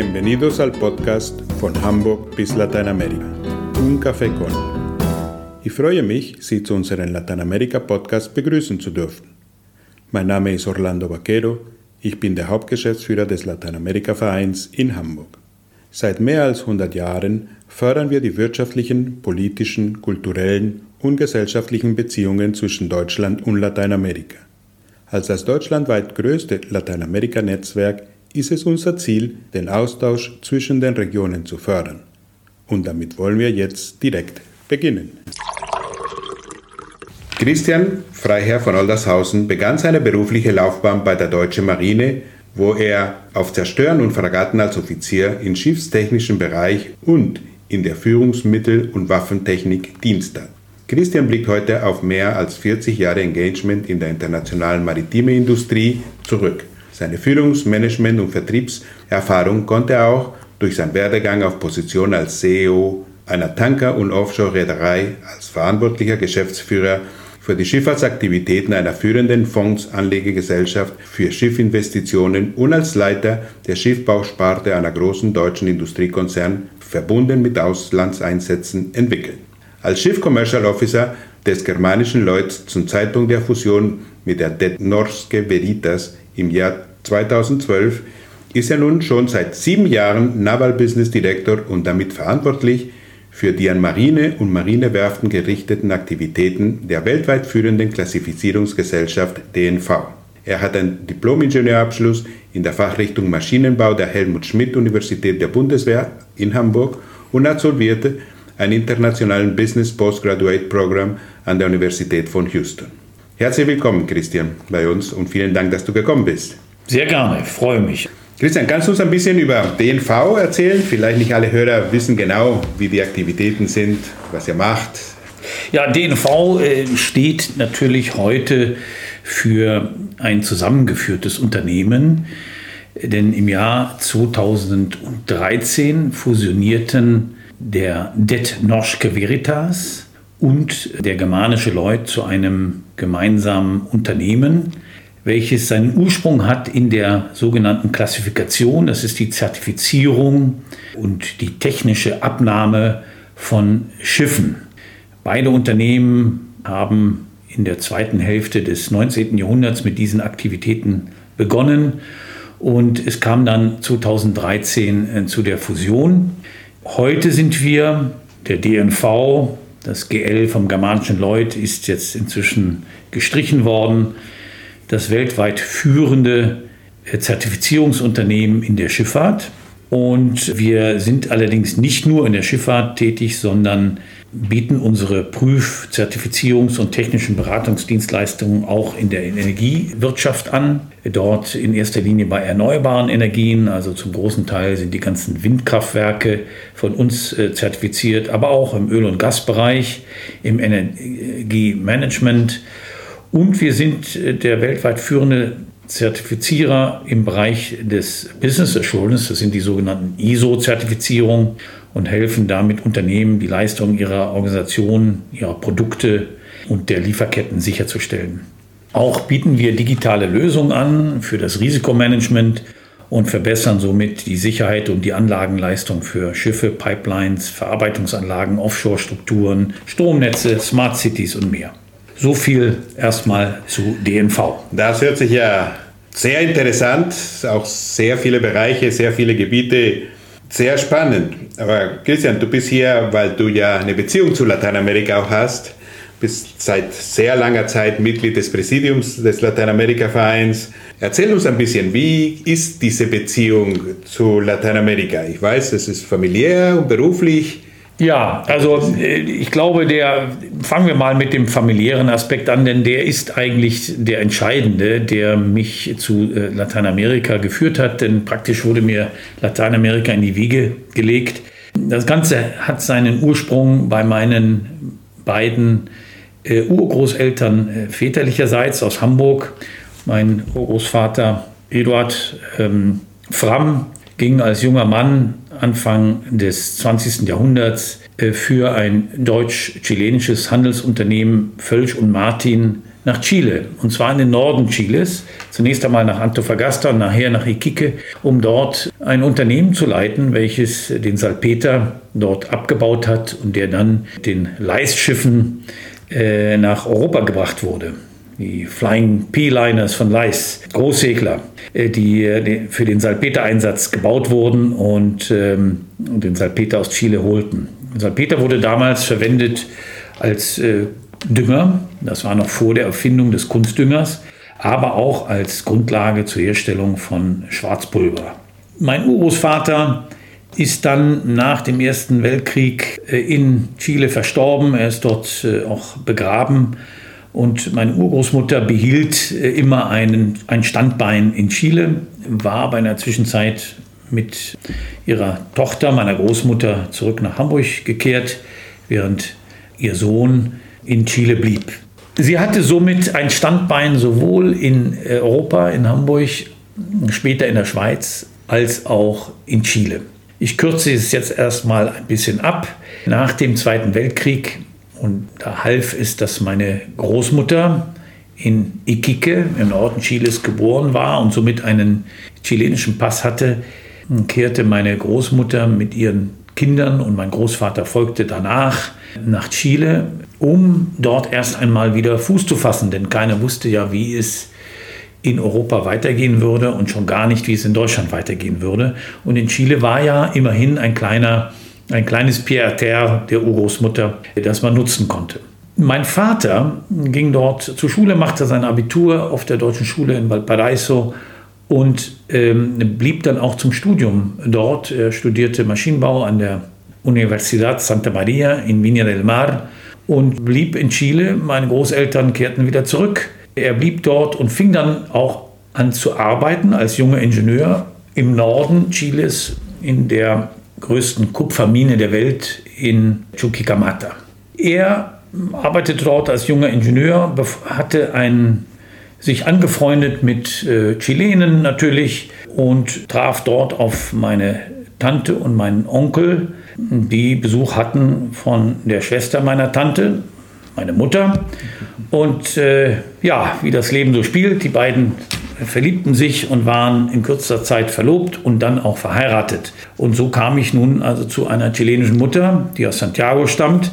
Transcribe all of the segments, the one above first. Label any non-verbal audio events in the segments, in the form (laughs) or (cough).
Bienvenidos al podcast von Hamburg bis Lateinamerika. Un Café con. Ich freue mich, Sie zu unserem Lateinamerika-Podcast begrüßen zu dürfen. Mein Name ist Orlando Vaquero, ich bin der Hauptgeschäftsführer des Lateinamerika-Vereins in Hamburg. Seit mehr als 100 Jahren fördern wir die wirtschaftlichen, politischen, kulturellen und gesellschaftlichen Beziehungen zwischen Deutschland und Lateinamerika. Als das deutschlandweit größte Lateinamerika-Netzwerk ist es unser Ziel, den Austausch zwischen den Regionen zu fördern. Und damit wollen wir jetzt direkt beginnen. Christian Freiherr von Oldershausen begann seine berufliche Laufbahn bei der Deutschen Marine, wo er auf Zerstören und Fragatten als Offizier im schiffstechnischen Bereich und in der Führungsmittel- und Waffentechnik Dienst hat. Christian blickt heute auf mehr als 40 Jahre Engagement in der internationalen maritime Industrie zurück. Seine Führungs-, Management- und Vertriebserfahrung konnte er auch durch seinen Werdegang auf Position als CEO einer Tanker- und Offshore-Reederei als verantwortlicher Geschäftsführer für die Schifffahrtsaktivitäten einer führenden Fondsanlegegesellschaft für Schiffinvestitionen und als Leiter der Schiffbausparte einer großen deutschen Industriekonzern verbunden mit Auslandseinsätzen entwickeln. Als Chief Commercial Officer des germanischen Lloyds zum Zeitpunkt der Fusion mit der Det Norske Veritas im Jahr 2012 ist er nun schon seit sieben Jahren Naval Business Director und damit verantwortlich für die an Marine und Marinewerften gerichteten Aktivitäten der weltweit führenden Klassifizierungsgesellschaft DNV. Er hat einen Diplom-Ingenieurabschluss in der Fachrichtung Maschinenbau der Helmut Schmidt Universität der Bundeswehr in Hamburg und absolvierte ein internationalen Business Postgraduate Programm an der Universität von Houston. Herzlich willkommen, Christian, bei uns und vielen Dank, dass du gekommen bist. Sehr gerne, freue mich. Christian, kannst du uns ein bisschen über DNV erzählen? Vielleicht nicht alle Hörer wissen genau, wie die Aktivitäten sind, was ihr macht. Ja, DNV äh, steht natürlich heute für ein zusammengeführtes Unternehmen, denn im Jahr 2013 fusionierten der Det Norske Veritas und der germanische Lloyd zu einem gemeinsamen Unternehmen, welches seinen Ursprung hat in der sogenannten Klassifikation. Das ist die Zertifizierung und die technische Abnahme von Schiffen. Beide Unternehmen haben in der zweiten Hälfte des 19. Jahrhunderts mit diesen Aktivitäten begonnen und es kam dann 2013 äh, zu der Fusion. Heute sind wir, der DNV, das GL vom germanischen Lloyd ist jetzt inzwischen gestrichen worden, das weltweit führende äh, Zertifizierungsunternehmen in der Schifffahrt. Und wir sind allerdings nicht nur in der Schifffahrt tätig, sondern bieten unsere Prüf-, Zertifizierungs- und technischen Beratungsdienstleistungen auch in der Energiewirtschaft an. Dort in erster Linie bei erneuerbaren Energien, also zum großen Teil sind die ganzen Windkraftwerke von uns äh, zertifiziert, aber auch im Öl- und Gasbereich, im Energiemanagement. Und wir sind äh, der weltweit führende Zertifizierer im Bereich des Business Assurance, das sind die sogenannten ISO-Zertifizierungen und helfen damit Unternehmen, die Leistung ihrer Organisation, ihrer Produkte und der Lieferketten sicherzustellen. Auch bieten wir digitale Lösungen an für das Risikomanagement und verbessern somit die Sicherheit und die Anlagenleistung für Schiffe, Pipelines, Verarbeitungsanlagen, Offshore-Strukturen, Stromnetze, Smart Cities und mehr. So viel erstmal zu DNV. Das hört sich ja sehr interessant, auch sehr viele Bereiche, sehr viele Gebiete, sehr spannend. Aber Christian, du bist hier, weil du ja eine Beziehung zu Lateinamerika auch hast, bist seit sehr langer Zeit Mitglied des Präsidiums des Lateinamerika-Vereins. Erzähl uns ein bisschen, wie ist diese Beziehung zu Lateinamerika? Ich weiß, es ist familiär und beruflich. Ja, also äh, ich glaube, der fangen wir mal mit dem familiären Aspekt an, denn der ist eigentlich der entscheidende, der mich zu äh, Lateinamerika geführt hat, denn praktisch wurde mir Lateinamerika in die Wiege gelegt. Das Ganze hat seinen Ursprung bei meinen beiden äh, Urgroßeltern väterlicherseits aus Hamburg. Mein Urgroßvater Eduard ähm, Fram ging als junger Mann Anfang des 20. Jahrhunderts äh, für ein deutsch-chilenisches Handelsunternehmen Völsch und Martin nach Chile, und zwar in den Norden Chiles, zunächst einmal nach Antofagasta und nachher nach Iquique, um dort ein Unternehmen zu leiten, welches den Salpeter dort abgebaut hat und der dann den Leisschiffen äh, nach Europa gebracht wurde. Die Flying P-Liners von Leis, Großsegler, äh, die, äh, die, für den Salpeter-Einsatz gebaut wurden und ähm, den Salpeter aus Chile holten. Salpeter wurde damals verwendet als äh, Dünger, das war noch vor der Erfindung des Kunstdüngers, aber auch als Grundlage zur Herstellung von Schwarzpulver. Mein Urgroßvater ist dann nach dem Ersten Weltkrieg in Chile verstorben. Er ist dort auch begraben. Und meine Urgroßmutter behielt äh, immer einen, ein Standbein in Chile, war aber in der Zwischenzeit mit ihrer Tochter, meiner Großmutter, zurück nach Hamburg gekehrt, während ihr Sohn in Chile blieb. Sie hatte somit ein Standbein sowohl in Europa, in Hamburg, später in der Schweiz, als auch in Chile. Ich kürze es jetzt erstmal ein bisschen ab. Nach dem Zweiten Weltkrieg, und da half es, dass meine Großmutter in Iquique im Norden Chiles geboren war und somit einen chilenischen Pass hatte, kehrte meine Großmutter mit ihren Kindern und mein Großvater folgte danach nach Chile, um dort erst einmal wieder Fuß zu fassen, denn keiner wusste ja, wie es in Europa weitergehen würde und schon gar nicht, wie es in Deutschland weitergehen würde. Und in Chile war ja immerhin ein kleiner, ein kleines Pierre terre der Urgroßmutter, das man nutzen konnte. Mein Vater ging dort zur Schule, machte sein Abitur auf der deutschen Schule in Valparaiso und ähm, blieb dann auch zum Studium dort. Er studierte Maschinenbau an der Universidad Santa Maria in Viña del Mar und blieb in Chile. Meine Großeltern kehrten wieder zurück er blieb dort und fing dann auch an zu arbeiten als junger Ingenieur im Norden Chiles in der größten Kupfermine der Welt in Chuquicamata. Er arbeitete dort als junger Ingenieur, hatte ein, sich angefreundet mit äh, Chilenen natürlich und traf dort auf meine Tante und meinen Onkel, die Besuch hatten von der Schwester meiner Tante, meine Mutter. Und äh, ja, wie das Leben so spielt, die beiden verliebten sich und waren in kürzester Zeit verlobt und dann auch verheiratet. Und so kam ich nun also zu einer chilenischen Mutter, die aus Santiago stammt.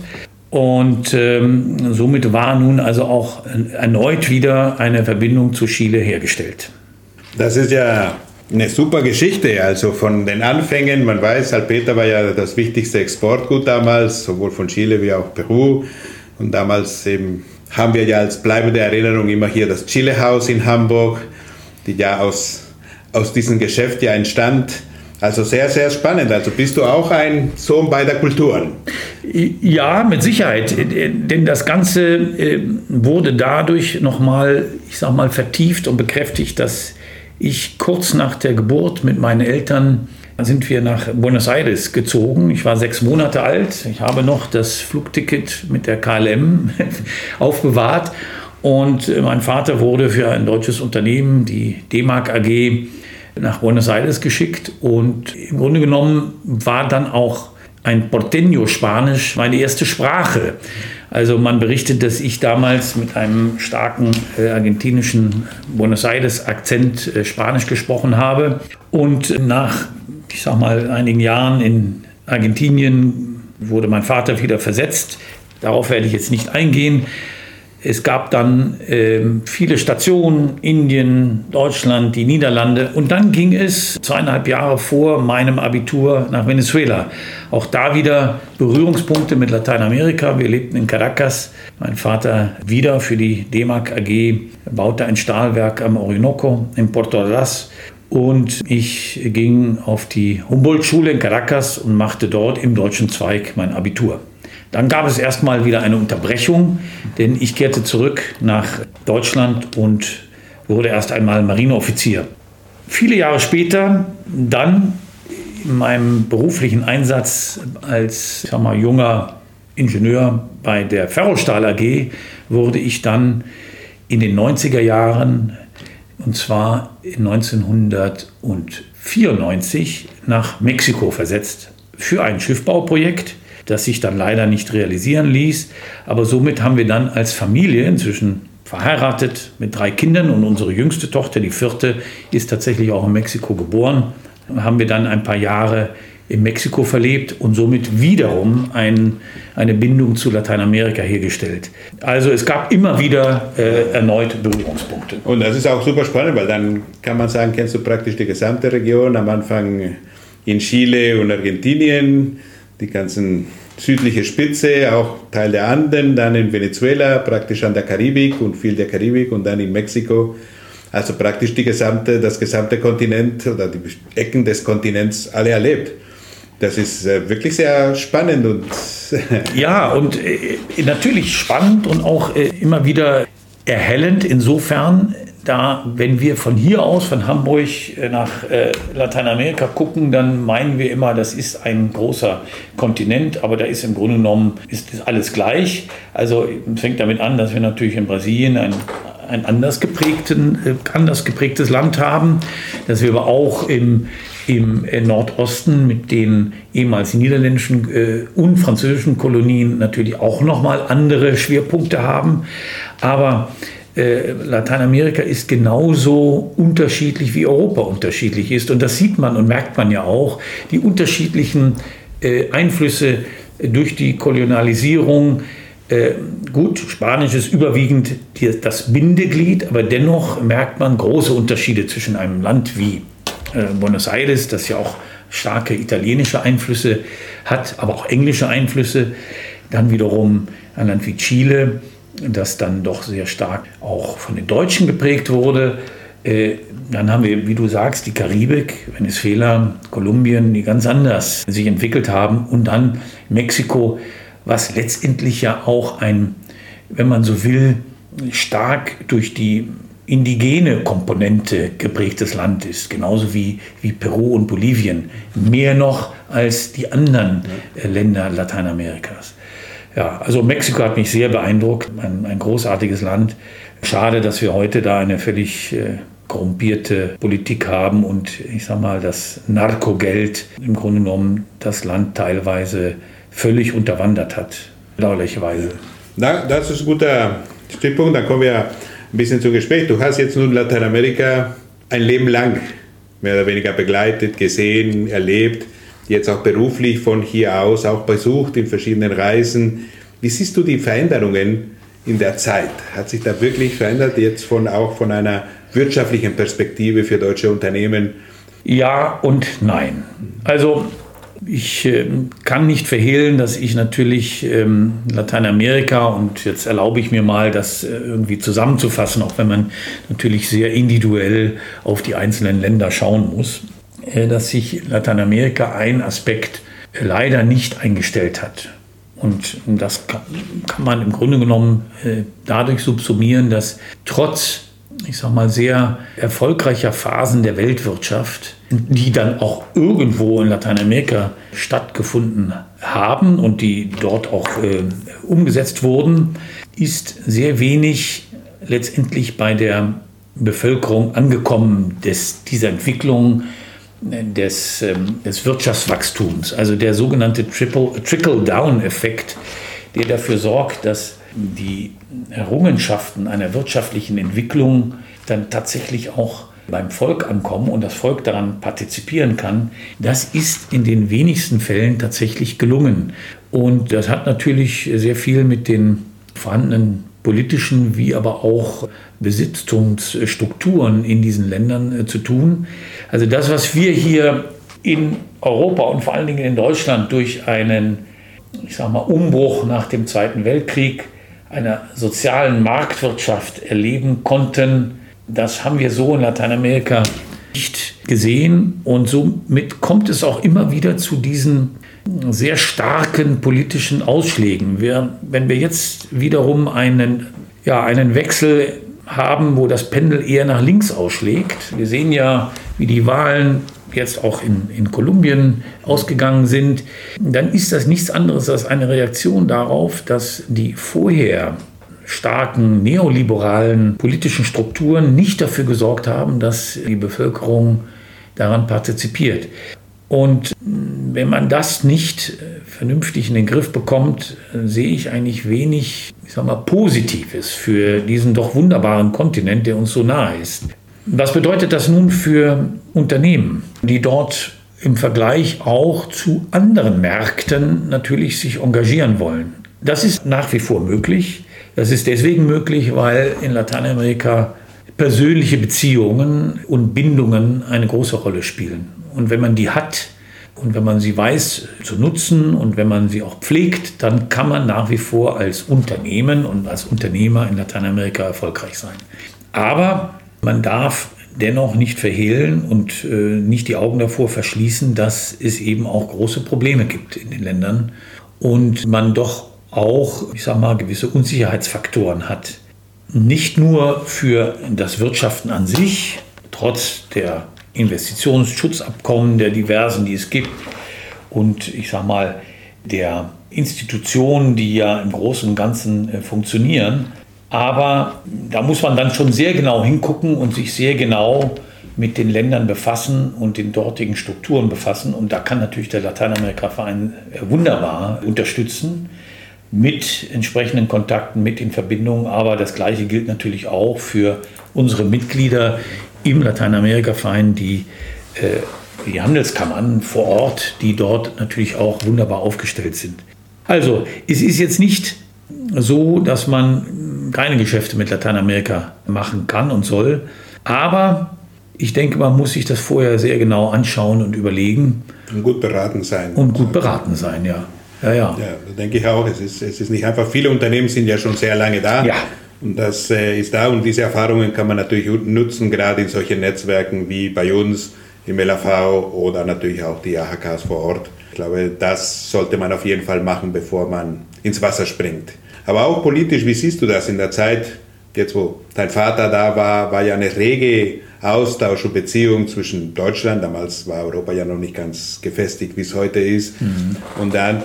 Und ähm, somit war nun also auch erneut wieder eine Verbindung zu Chile hergestellt. Das ist ja eine super Geschichte, also von den Anfängen. Man weiß, Salpeter war ja das wichtigste Exportgut damals, sowohl von Chile wie auch Peru. Und damals eben haben wir ja als bleibende Erinnerung immer hier das Chile House in Hamburg, die ja aus, aus diesem Geschäft ja entstand. Also sehr, sehr spannend. Also bist du auch ein Sohn beider Kulturen? Ja, mit Sicherheit. Denn das Ganze äh, wurde dadurch nochmal, ich sag mal, vertieft und bekräftigt, dass ich kurz nach der Geburt mit meinen Eltern sind wir nach Buenos Aires gezogen. Ich war sechs Monate alt. Ich habe noch das Flugticket mit der KLM (laughs) aufbewahrt. Und mein Vater wurde für ein deutsches Unternehmen, die D-Mark AG, nach Buenos Aires geschickt. Und im Grunde genommen war dann auch ein Porteño-Spanisch meine erste Sprache. Also man berichtet, dass ich damals mit einem starken äh, argentinischen Buenos Aires-Akzent äh, Spanisch gesprochen habe. Und nach ich sag mal, einigen Jahren in Argentinien wurde mein Vater wieder versetzt. Darauf werde ich jetzt nicht eingehen. Es gab dann äh, viele Stationen, Indien, Deutschland, die Niederlande. Und dann ging es zweieinhalb Jahre vor meinem Abitur nach Venezuela. Auch da wieder Berührungspunkte mit Lateinamerika. Wir lebten in Caracas. Mein Vater wieder für die DEMAG AG baute ein Stahlwerk am Orinoco in Porto Ordaz. Und ich ging auf die Humboldt-Schule in Caracas und machte dort im deutschen Zweig mein Abitur. Dann gab es erstmal wieder eine Unterbrechung, denn ich kehrte zurück nach Deutschland und wurde erst einmal Marineoffizier. Viele Jahre später, dann in meinem beruflichen Einsatz als sag mal, junger Ingenieur bei der Ferrostahl AG, wurde ich dann in den 90er Jahren und zwar 1994 1994 nach Mexiko versetzt für ein Schiffbauprojekt, das sich dann leider nicht realisieren ließ. Aber somit haben wir dann als Familie inzwischen verheiratet mit drei Kindern und unsere jüngste Tochter, die vierte, ist tatsächlich auch in Mexiko geboren. Haben wir dann ein paar Jahre in Mexiko verlebt und somit wiederum ein, eine Bindung zu Lateinamerika hergestellt. Also es gab immer wieder äh, erneut Berührungspunkte. Und das ist auch super spannend, weil dann kann man sagen, kennst du praktisch die gesamte Region, am Anfang in Chile und Argentinien, die ganzen südliche Spitze, auch Teil der Anden, dann in Venezuela, praktisch an der Karibik und viel der Karibik und dann in Mexiko. Also praktisch die gesamte, das gesamte Kontinent oder die Ecken des Kontinents alle erlebt. Das ist äh, wirklich sehr spannend und (laughs) ja und äh, natürlich spannend und auch äh, immer wieder erhellend insofern, da, wenn wir von hier aus, von Hamburg äh, nach äh, Lateinamerika gucken, dann meinen wir immer, das ist ein großer Kontinent, aber da ist im Grunde genommen ist, ist alles gleich. Also fängt damit an, dass wir natürlich in Brasilien ein, ein anders, geprägten, äh, anders geprägtes Land haben, dass wir aber auch im, im Nordosten mit den ehemals niederländischen äh, und französischen Kolonien natürlich auch nochmal andere Schwerpunkte haben. Aber äh, Lateinamerika ist genauso unterschiedlich wie Europa unterschiedlich ist. Und das sieht man und merkt man ja auch. Die unterschiedlichen äh, Einflüsse durch die Kolonialisierung. Äh, gut, Spanisch ist überwiegend das Bindeglied, aber dennoch merkt man große Unterschiede zwischen einem Land wie Buenos Aires, das ja auch starke italienische Einflüsse hat, aber auch englische Einflüsse. Dann wiederum ein Land wie Chile, das dann doch sehr stark auch von den Deutschen geprägt wurde. Äh, dann haben wir, wie du sagst, die Karibik, Venezuela, Kolumbien, die ganz anders sich entwickelt haben. Und dann Mexiko, was letztendlich ja auch ein, wenn man so will, stark durch die indigene Komponente geprägtes Land ist, genauso wie, wie Peru und Bolivien, mehr noch als die anderen äh, Länder Lateinamerikas. Ja, also Mexiko hat mich sehr beeindruckt, ein, ein großartiges Land. Schade, dass wir heute da eine völlig äh, korrumpierte Politik haben und ich sag mal, das Narkogeld im Grunde genommen das Land teilweise völlig unterwandert hat, bedauerlicherweise. Na, das ist ein guter Stichpunkt. Dann kommen wir ein bisschen zum Gespräch. Du hast jetzt nun Lateinamerika ein Leben lang mehr oder weniger begleitet, gesehen, erlebt jetzt auch beruflich von hier aus auch besucht in verschiedenen Reisen. Wie siehst du die Veränderungen in der Zeit? Hat sich da wirklich verändert, jetzt von, auch von einer wirtschaftlichen Perspektive für deutsche Unternehmen? Ja und nein. Also ich äh, kann nicht verhehlen, dass ich natürlich ähm, Lateinamerika und jetzt erlaube ich mir mal, das äh, irgendwie zusammenzufassen, auch wenn man natürlich sehr individuell auf die einzelnen Länder schauen muss. Äh, dass sich Lateinamerika ein Aspekt äh, leider nicht eingestellt hat. Und das kann man im Grunde genommen äh, dadurch subsumieren, dass trotz, ich sag mal, sehr erfolgreicher Phasen der Weltwirtschaft, die dann auch irgendwo in Lateinamerika stattgefunden haben und die dort auch umgesetzt wurden, ist sehr wenig letztendlich bei der Bevölkerung angekommen, dass diese Entwicklung des, ähm, des Wirtschaftswachstums, also der sogenannte Trickle-Down-Effekt, der dafür sorgt, dass die Errungenschaften einer wirtschaftlichen Entwicklung dann tatsächlich auch beim Volk ankommen und das Volk daran partizipieren kann, das ist in den wenigsten Fällen tatsächlich gelungen. Und das hat natürlich sehr viel mit den vorhandenen politischen wie aber auch Besitztumsstrukturen in diesen Ländern äh, zu tun. Also das, was wir hier in Europa und vor allen Dingen in Deutschland durch einen, ich sag mal, Umbruch nach dem Zweiten Weltkrieg einer sozialen Marktwirtschaft erleben konnten, das haben wir so in Lateinamerika nicht gesehen und somit kommt es auch immer wieder zu diesen sehr starken politischen Ausschlägen. Wir, wenn wir jetzt wiederum einen, ja, einen Wechsel haben, wo das Pendel eher nach links ausschlägt, wir sehen ja, wie die Wahlen jetzt auch in, in Kolumbien ausgegangen sind, dann ist das nichts anderes als eine Reaktion darauf, dass die vorher starken neoliberalen politischen Strukturen nicht dafür gesorgt haben, dass die Bevölkerung daran partizipiert. Und wenn man das nicht äh, vernünftig in den Griff bekommt, äh, sehe ich eigentlich wenig, ich sag mal, Positives für diesen doch wunderbaren Kontinent, der uns so nahe ist. Was bedeutet das nun für Unternehmen, die dort im Vergleich auch zu anderen Märkten natürlich sich engagieren wollen? Das ist nach wie vor möglich. Das ist deswegen möglich, weil in Lateinamerika persönliche Beziehungen und Bindungen eine große Rolle spielen. Und wenn man die hat und wenn man sie weiß zu nutzen und wenn man sie auch pflegt, dann kann man nach wie vor als Unternehmen und als Unternehmer in Lateinamerika erfolgreich sein. Aber man darf dennoch nicht verhehlen und äh, nicht die Augen davor verschließen, dass es eben auch große Probleme gibt in den Ländern und man doch auch, ich sage mal, gewisse Unsicherheitsfaktoren hat. Nicht nur für das Wirtschaften an sich, trotz der Investitionsschutzabkommen der diversen, die es gibt und ich sage mal der Institutionen, die ja im Großen und Ganzen äh, funktionieren. Aber da muss man dann schon sehr genau hingucken und sich sehr genau mit den Ländern befassen und den dortigen Strukturen befassen. Und da kann natürlich der Lateinamerika-Verein äh, wunderbar unterstützen mit entsprechenden Kontakten, mit den Verbindungen. Aber das Gleiche gilt natürlich auch für unsere Mitglieder im Lateinamerika-Verein, die, äh, die Handelskammern vor Ort, die dort natürlich auch wunderbar aufgestellt sind. Also, es ist jetzt nicht so, dass man keine Geschäfte mit Lateinamerika machen kann und soll. Aber ich denke, man muss sich das vorher sehr genau anschauen und überlegen. Und gut beraten sein. Und gut beraten sein, ja. Ja, ja. ja denke ich auch. Es ist, es ist nicht einfach, viele Unternehmen sind ja schon sehr lange da. Ja. Und das äh, ist da und diese Erfahrungen kann man natürlich nutzen, gerade in solchen Netzwerken wie bei uns im LAV oder natürlich auch die AHKs vor Ort. Ich glaube, das sollte man auf jeden Fall machen, bevor man ins Wasser springt. Aber auch politisch, wie siehst du das in der Zeit, jetzt wo dein Vater da war, war ja eine rege Austausch und Beziehung zwischen Deutschland, damals war Europa ja noch nicht ganz gefestigt, wie es heute ist, mhm. und dann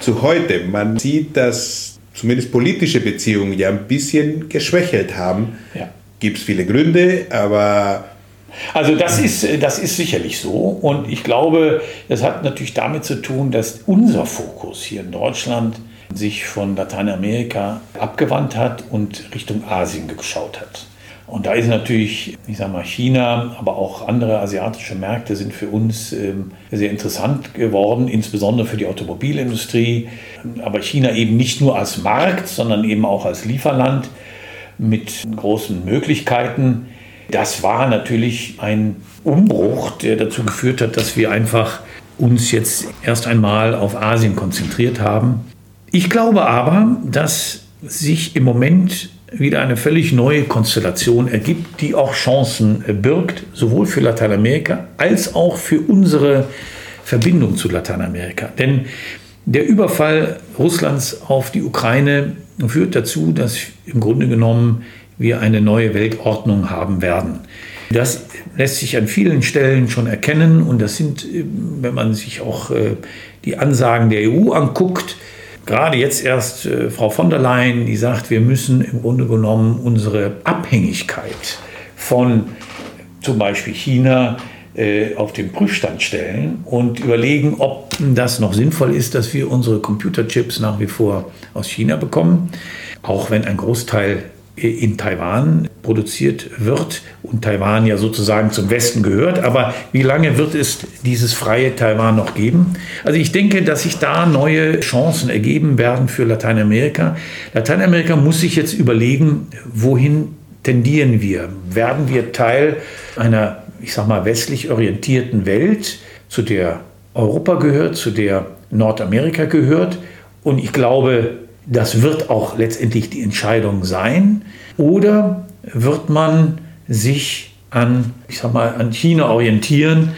zu heute. Man sieht, dass zumindest politische Beziehungen ja ein bisschen geschwächelt haben. Ja. Gibt es viele Gründe, aber also das ist, das ist sicherlich so. Und ich glaube, das hat natürlich damit zu tun, dass unser Fokus hier in Deutschland sich von Lateinamerika abgewandt hat und Richtung Asien geschaut hat. Und da ist natürlich, ich sage mal, China, aber auch andere asiatische Märkte sind für uns ähm, sehr interessant geworden, insbesondere für die Automobilindustrie. Aber China eben nicht nur als Markt, sondern eben auch als Lieferland mit großen Möglichkeiten. Das war natürlich ein Umbruch, der dazu geführt hat, dass wir einfach uns jetzt erst einmal auf Asien konzentriert haben. Ich glaube aber, dass sich im Moment wieder eine völlig neue Konstellation ergibt, die auch Chancen birgt, sowohl für Lateinamerika als auch für unsere Verbindung zu Lateinamerika. Denn der Überfall Russlands auf die Ukraine führt dazu, dass im Grunde genommen wir eine neue Weltordnung haben werden. Das lässt sich an vielen Stellen schon erkennen und das sind, wenn man sich auch äh, die Ansagen der EU anguckt, gerade jetzt erst äh, Frau von der Leyen, die sagt, wir müssen im Grunde genommen unsere Abhängigkeit von zum Beispiel China äh, auf den Prüfstand stellen und überlegen, ob das noch sinnvoll ist, dass wir unsere Computerchips nach wie vor aus China bekommen, auch wenn ein Großteil in Taiwan produziert wird und Taiwan ja sozusagen zum Westen gehört. Aber wie lange wird es dieses freie Taiwan noch geben? Also ich denke, dass sich da neue Chancen ergeben werden für Lateinamerika. Lateinamerika muss sich jetzt überlegen, wohin tendieren wir? Werden wir Teil einer, ich sag mal, westlich orientierten Welt, zu der Europa gehört, zu der Nordamerika gehört? Und ich glaube, das wird auch letztendlich die Entscheidung sein. Oder wird man sich an, ich sag mal, an China orientieren,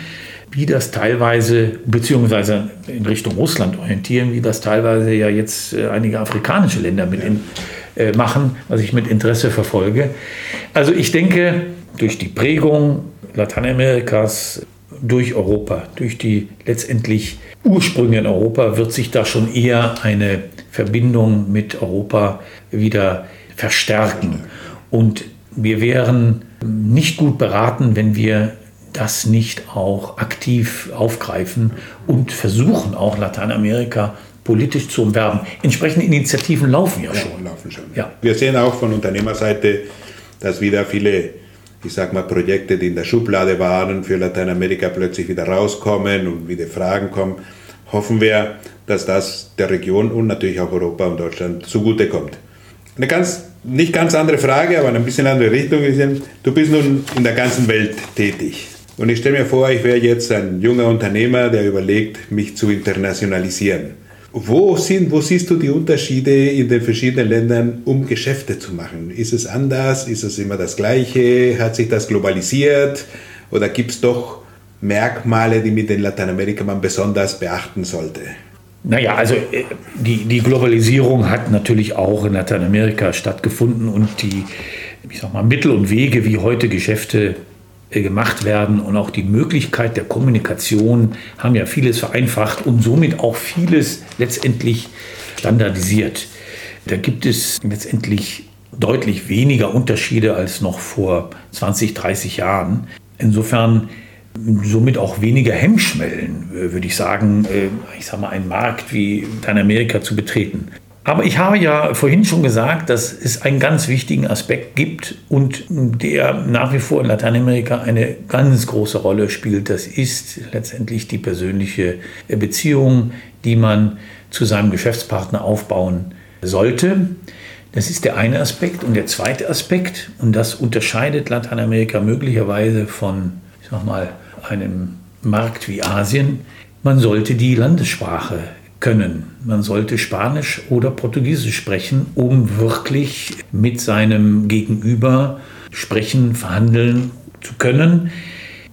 wie das teilweise, beziehungsweise in Richtung Russland orientieren, wie das teilweise ja jetzt äh, einige afrikanische Länder mit in, äh, machen, was ich mit Interesse verfolge. Also ich denke, durch die Prägung Lateinamerikas, durch Europa, durch die letztendlich Ursprünge in Europa, wird sich da schon eher eine Verbindung mit Europa wieder verstärken. Und wir wären nicht gut beraten, wenn wir das nicht auch aktiv aufgreifen und versuchen auch Lateinamerika politisch zu umwerben. Entsprechende Initiativen laufen ja schon. Ja, laufen schon. Ja. Wir sehen auch von Unternehmerseite, dass wieder viele, ich sag mal, Projekte, die in der Schublade waren, für Lateinamerika plötzlich wieder rauskommen und wieder Fragen kommen. Hoffen wir, dass das der Region und natürlich auch Europa und Deutschland zugutekommt. Eine ganz, nicht ganz andere Frage, aber eine bisschen andere Richtung. Du bist nun in der ganzen Welt tätig. Und ich stelle mir vor, ich wäre jetzt ein junger Unternehmer, der überlegt, mich zu internationalisieren. Wo, sind, wo siehst du die Unterschiede in den verschiedenen Ländern, um Geschäfte zu machen? Ist es anders? Ist es immer das Gleiche? Hat sich das globalisiert? Oder gibt es doch Merkmale, die mit den Lateinamerika man besonders beachten sollte? Naja, also äh, die, die Globalisierung hat natürlich auch in Lateinamerika stattgefunden und die ich sag mal, Mittel und Wege, wie heute Geschäfte äh, gemacht werden und auch die Möglichkeit der Kommunikation haben ja vieles vereinfacht und somit auch vieles letztendlich standardisiert. Da gibt es letztendlich deutlich weniger Unterschiede als noch vor 20, 30 Jahren. Insofern somit auch weniger Hemmschwellen, äh, würde ich sagen, äh, ich sage mal, einen Markt wie Lateinamerika zu betreten. Aber ich habe ja vorhin schon gesagt, dass es einen ganz wichtigen Aspekt gibt und der nach wie vor in Lateinamerika eine ganz große Rolle spielt. Das ist letztendlich die persönliche Beziehung, die man zu seinem Geschäftspartner aufbauen sollte. Das ist der eine Aspekt. Und der zweite Aspekt, und das unterscheidet Lateinamerika möglicherweise von, ich sag mal, einem Markt wie Asien, man sollte die Landessprache können. Man sollte Spanisch oder Portugiesisch sprechen, um wirklich mit seinem Gegenüber sprechen, verhandeln zu können.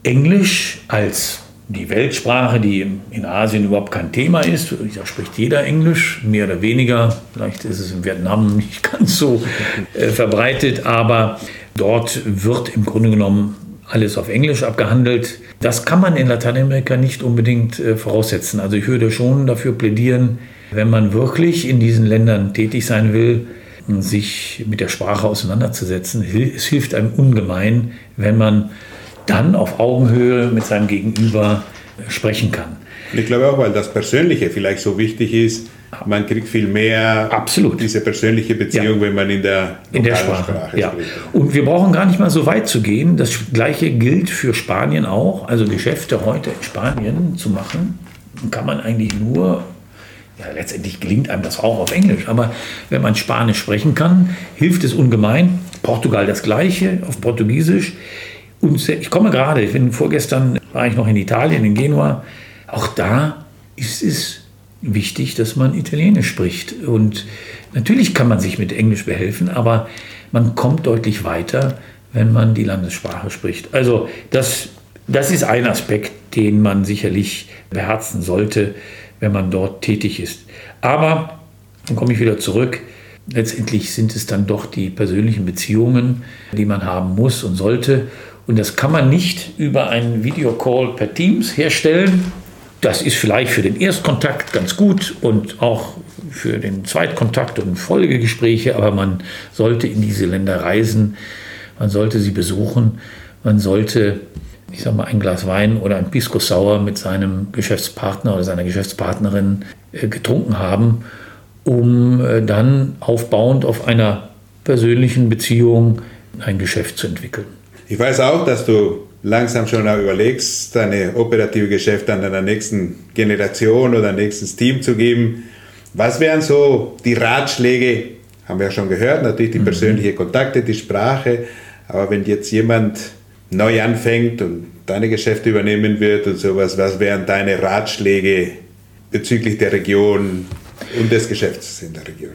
Englisch als die Weltsprache, die in Asien überhaupt kein Thema ist. Da spricht jeder Englisch, mehr oder weniger. Vielleicht ist es in Vietnam nicht (laughs) ganz so äh, verbreitet, aber dort wird im Grunde genommen alles auf Englisch abgehandelt. Das kann man in Lateinamerika nicht unbedingt äh, voraussetzen. Also ich würde schon dafür plädieren, wenn man wirklich in diesen Ländern tätig sein will, sich mit der Sprache auseinanderzusetzen. Es hilft einem ungemein, wenn man dann auf Augenhöhe mit seinem Gegenüber äh, sprechen kann. Ich glaube auch, weil das Persönliche vielleicht so wichtig ist, man kriegt viel mehr Absolut. diese persönliche Beziehung, ja. wenn man in der, in der Sprache, Sprache ja. spricht. Und wir brauchen gar nicht mal so weit zu gehen. Das gleiche gilt für Spanien auch. Also Geschäfte heute in Spanien zu machen, kann man eigentlich nur ja, letztendlich gelingt einem das auch auf Englisch, aber wenn man Spanisch sprechen kann, hilft es ungemein. Portugal das Gleiche, auf Portugiesisch. Und ich komme gerade, ich bin vorgestern war ich noch in Italien, in Genua. Auch da ist es wichtig, dass man Italienisch spricht. Und natürlich kann man sich mit Englisch behelfen, aber man kommt deutlich weiter, wenn man die Landessprache spricht. Also das, das ist ein Aspekt, den man sicherlich beherzen sollte, wenn man dort tätig ist. Aber, dann komme ich wieder zurück, letztendlich sind es dann doch die persönlichen Beziehungen, die man haben muss und sollte. Und das kann man nicht über einen Videocall per Teams herstellen, das ist vielleicht für den Erstkontakt ganz gut und auch für den Zweitkontakt und Folgegespräche, aber man sollte in diese Länder reisen, man sollte sie besuchen, man sollte, ich sag mal, ein Glas Wein oder ein Pisco Sauer mit seinem Geschäftspartner oder seiner Geschäftspartnerin äh, getrunken haben, um äh, dann aufbauend auf einer persönlichen Beziehung ein Geschäft zu entwickeln. Ich weiß auch, dass du langsam schon auch überlegst, deine operative Geschäfte an deiner nächsten Generation oder nächstes Team zu geben. Was wären so die Ratschläge? Haben wir ja schon gehört, natürlich die mhm. persönlichen Kontakte, die Sprache. Aber wenn jetzt jemand neu anfängt und deine Geschäfte übernehmen wird und sowas, was wären deine Ratschläge bezüglich der Region und des Geschäfts in der Region?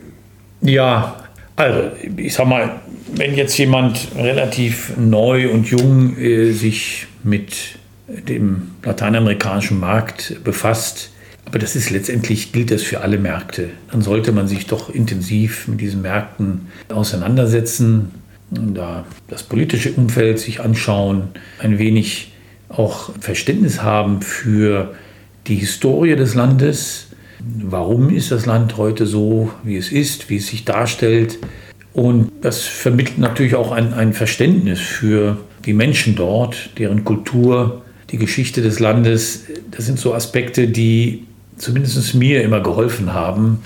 Ja, also, ich sag mal, wenn jetzt jemand relativ neu und jung äh, sich mit dem lateinamerikanischen Markt befasst, aber das ist letztendlich, gilt das für alle Märkte, dann sollte man sich doch intensiv mit diesen Märkten auseinandersetzen, da das politische Umfeld sich anschauen, ein wenig auch Verständnis haben für die Historie des Landes, Warum ist das Land heute so, wie es ist, wie es sich darstellt? Und das vermittelt natürlich auch ein, ein Verständnis für die Menschen dort, deren Kultur, die Geschichte des Landes, das sind so Aspekte, die zumindest mir immer geholfen haben,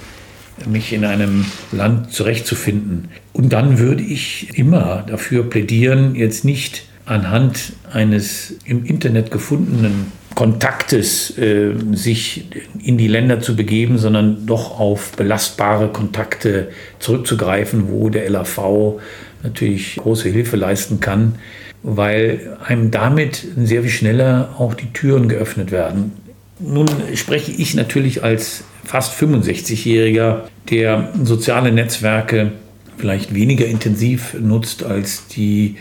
mich in einem Land zurechtzufinden. Und dann würde ich immer dafür plädieren, jetzt nicht anhand eines im Internet gefundenen Kontaktes äh, sich in die Länder zu begeben, sondern doch auf belastbare Kontakte zurückzugreifen, wo der LAV natürlich große Hilfe leisten kann, weil einem damit sehr viel schneller auch die Türen geöffnet werden. Nun spreche ich natürlich als fast 65-Jähriger, der soziale Netzwerke vielleicht weniger intensiv nutzt als die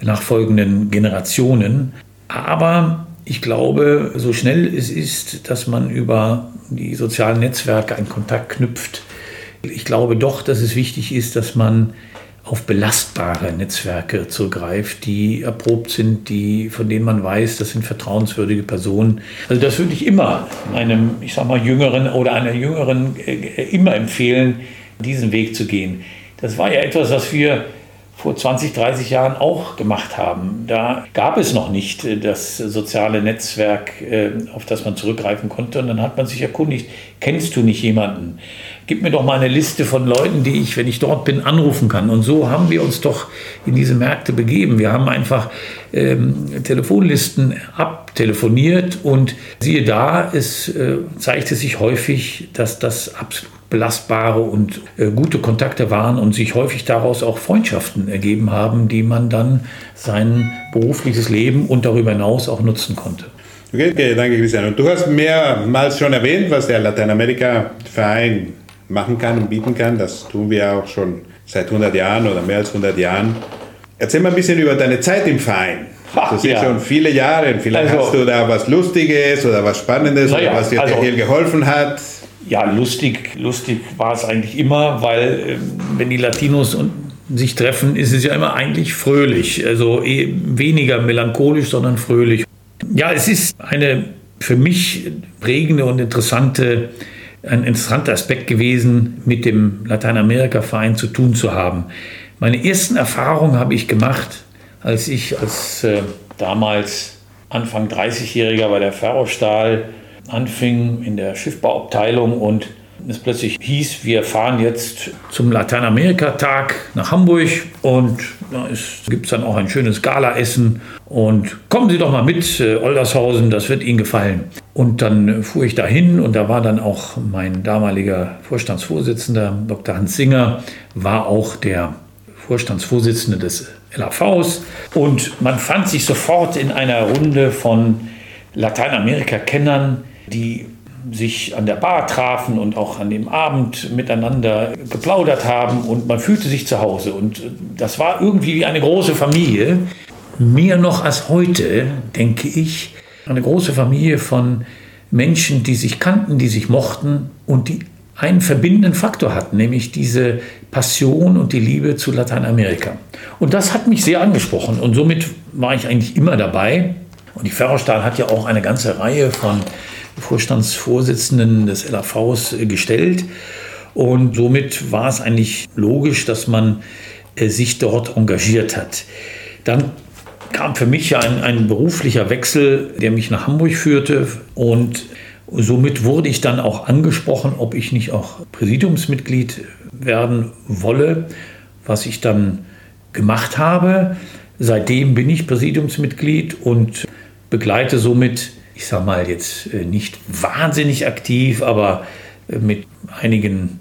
nachfolgenden Generationen. Aber ich glaube, so schnell es ist, dass man über die sozialen Netzwerke einen Kontakt knüpft, ich glaube doch, dass es wichtig ist, dass man auf belastbare Netzwerke zurückgreift, die erprobt sind, die, von denen man weiß, das sind vertrauenswürdige Personen. Also das würde ich immer einem, ich sag mal, Jüngeren oder einer Jüngeren äh, immer empfehlen, diesen Weg zu gehen. Das war ja etwas, was wir vor 20, 30 Jahren auch gemacht haben. Da gab es noch nicht äh, das soziale Netzwerk, äh, auf das man zurückgreifen konnte. Und dann hat man sich erkundigt, kennst du nicht jemanden? Gib mir doch mal eine Liste von Leuten, die ich, wenn ich dort bin, anrufen kann. Und so haben wir uns doch in diese Märkte begeben. Wir haben einfach ähm, Telefonlisten abtelefoniert und siehe da, es äh, zeigte sich häufig, dass das absolut belastbare und äh, gute Kontakte waren und sich häufig daraus auch Freundschaften ergeben haben, die man dann sein berufliches Leben und darüber hinaus auch nutzen konnte. Okay, okay danke Christian. Und du hast mehrmals schon erwähnt, was der Lateinamerika-Verein machen kann und bieten kann. Das tun wir auch schon seit 100 Jahren oder mehr als 100 Jahren. Erzähl mal ein bisschen über deine Zeit im Verein. Das sind ja. schon viele Jahre. Vielleicht also, hast du da was Lustiges oder was Spannendes ja, oder was dir also, hier geholfen hat. Ja, lustig, lustig war es eigentlich immer, weil ähm, wenn die Latinos sich treffen, ist es ja immer eigentlich fröhlich. Also eh weniger melancholisch, sondern fröhlich. Ja, es ist eine für mich prägende und interessante, ein interessanter Aspekt gewesen, mit dem Lateinamerika-Verein zu tun zu haben. Meine ersten Erfahrungen habe ich gemacht, als ich als äh, damals Anfang 30-Jähriger bei der Ferrostahl anfing in der Schiffbauabteilung und es plötzlich hieß, wir fahren jetzt zum Lateinamerika-Tag nach Hamburg und da gibt es dann auch ein schönes Galaessen und kommen Sie doch mal mit, äh, Oldershausen, das wird Ihnen gefallen. Und dann fuhr ich dahin und da war dann auch mein damaliger Vorstandsvorsitzender, Dr. Hans Singer, war auch der Vorstandsvorsitzende des LAVs und man fand sich sofort in einer Runde von Lateinamerika-Kennern, die sich an der Bar trafen und auch an dem Abend miteinander geplaudert haben und man fühlte sich zu Hause. Und das war irgendwie wie eine große Familie. Mehr noch als heute, denke ich, eine große Familie von Menschen, die sich kannten, die sich mochten und die einen verbindenden Faktor hatten, nämlich diese Passion und die Liebe zu Lateinamerika. Und das hat mich sehr angesprochen und somit war ich eigentlich immer dabei. Und die Ferrostahl hat ja auch eine ganze Reihe von Vorstandsvorsitzenden des LAVs äh, gestellt. Und somit war es eigentlich logisch, dass man äh, sich dort engagiert hat. Dann kam für mich ja ein, ein beruflicher Wechsel, der mich nach Hamburg führte. Und somit wurde ich dann auch angesprochen, ob ich nicht auch Präsidiumsmitglied werden wolle, was ich dann gemacht habe. Seitdem bin ich Präsidiumsmitglied und begleite somit ich sage mal jetzt äh, nicht wahnsinnig aktiv, aber äh, mit einigen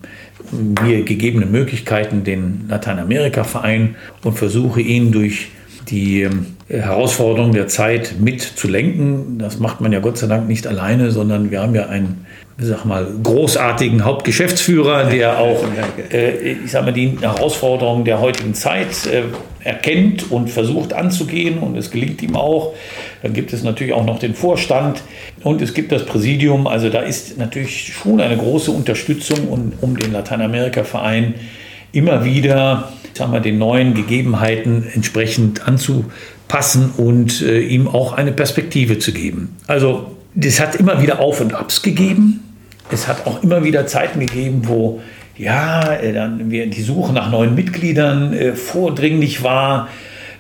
mir gegebenen Möglichkeiten den Lateinamerika-Verein und versuche ihn durch die ähm, Herausforderungen der Zeit mitzulenken. Das macht man ja Gott sei Dank nicht alleine, sondern wir haben ja einen sag mal, großartigen Hauptgeschäftsführer, der auch, (laughs) äh, ich sag mal, die Herausforderungen der heutigen Zeit äh, erkennt und versucht anzugehen und es gelingt ihm auch. Dann gibt es natürlich auch noch den Vorstand und es gibt das Präsidium. Also da ist natürlich schon eine große Unterstützung, um, um den Lateinamerika-Verein immer wieder, ich sag mal, den neuen Gegebenheiten entsprechend anzupassen und äh, ihm auch eine Perspektive zu geben. Also das hat immer wieder Auf und Abs gegeben. Es hat auch immer wieder Zeiten gegeben, wo ja, äh, dann wir, die Suche nach neuen Mitgliedern äh, vordringlich war.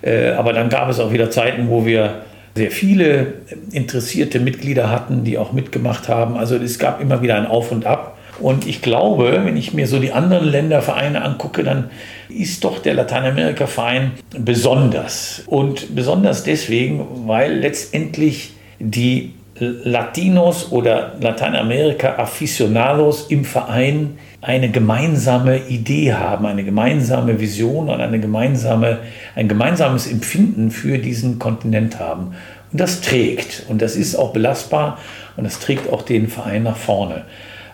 Äh, aber dann gab es auch wieder Zeiten, wo wir sehr viele interessierte Mitglieder hatten, die auch mitgemacht haben. Also es gab immer wieder ein Auf und Ab. Und ich glaube, wenn ich mir so die anderen Ländervereine angucke, dann ist doch der Lateinamerika-Verein besonders. Und besonders deswegen, weil letztendlich die Latinos oder Lateinamerika-Aficionados im Verein eine gemeinsame Idee haben, eine gemeinsame Vision und eine gemeinsame, ein gemeinsames Empfinden für diesen Kontinent haben. Und das trägt und das ist auch belastbar und das trägt auch den Verein nach vorne.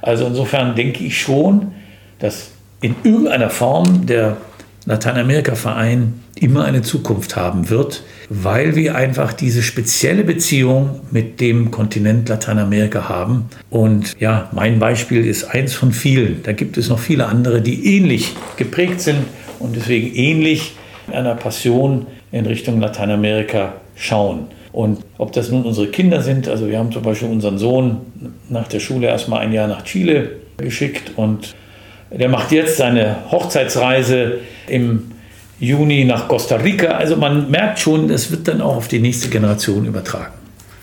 Also insofern denke ich schon, dass in irgendeiner Form der Lateinamerika-Verein immer eine Zukunft haben wird, weil wir einfach diese spezielle Beziehung mit dem Kontinent Lateinamerika haben. Und ja, mein Beispiel ist eins von vielen. Da gibt es noch viele andere, die ähnlich geprägt sind und deswegen ähnlich einer Passion in Richtung Lateinamerika schauen. Und ob das nun unsere Kinder sind, also wir haben zum Beispiel unseren Sohn nach der Schule erstmal ein Jahr nach Chile geschickt und der macht jetzt seine Hochzeitsreise im Juni nach Costa Rica. Also man merkt schon, es wird dann auch auf die nächste Generation übertragen.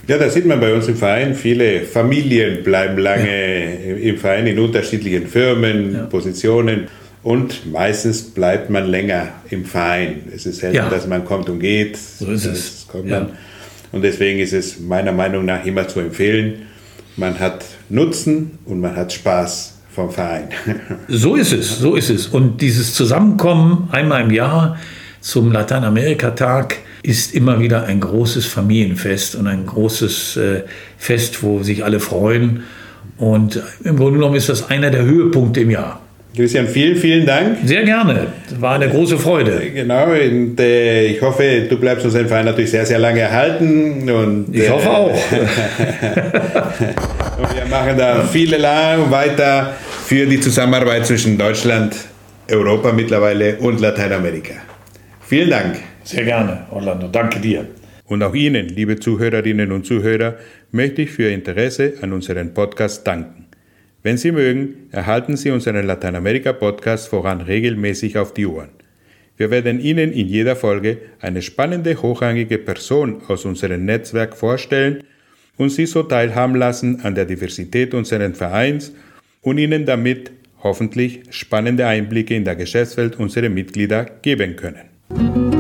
Ja, da sieht man bei uns im Verein, viele Familien bleiben lange ja. im Verein in unterschiedlichen Firmen, ja. Positionen und meistens bleibt man länger im Verein. Es ist selten, ja. dass man kommt und geht. So ist es. Und deswegen ist es meiner Meinung nach immer zu empfehlen, man hat Nutzen und man hat Spaß vom Verein. (laughs) So ist es, so ist es. Und dieses Zusammenkommen einmal im Jahr zum Lateinamerika-Tag ist immer wieder ein großes Familienfest und ein großes äh, Fest, wo sich alle freuen. Und im Grunde genommen ist das einer der Höhepunkte im Jahr. Christian, vielen, vielen Dank. Sehr gerne. Das war eine große Freude. Genau, und äh, ich hoffe, du bleibst uns den Verein natürlich sehr, sehr lange erhalten. Und, ich hoffe auch. (laughs) und wir machen da viele lang weiter für die Zusammenarbeit zwischen Deutschland, Europa mittlerweile und Lateinamerika. Vielen Dank. Sehr gerne, Orlando. Danke dir. Und auch Ihnen, liebe Zuhörerinnen und Zuhörer, möchte ich für Ihr Interesse an unserem Podcast danken. Wenn Sie mögen, erhalten Sie unseren Lateinamerika-Podcast voran regelmäßig auf die Ohren. Wir werden Ihnen in jeder Folge eine spannende, hochrangige Person aus unserem Netzwerk vorstellen und Sie so teilhaben lassen an der Diversität unseres Vereins und Ihnen damit hoffentlich spannende Einblicke in der Geschäftswelt unserer Mitglieder geben können.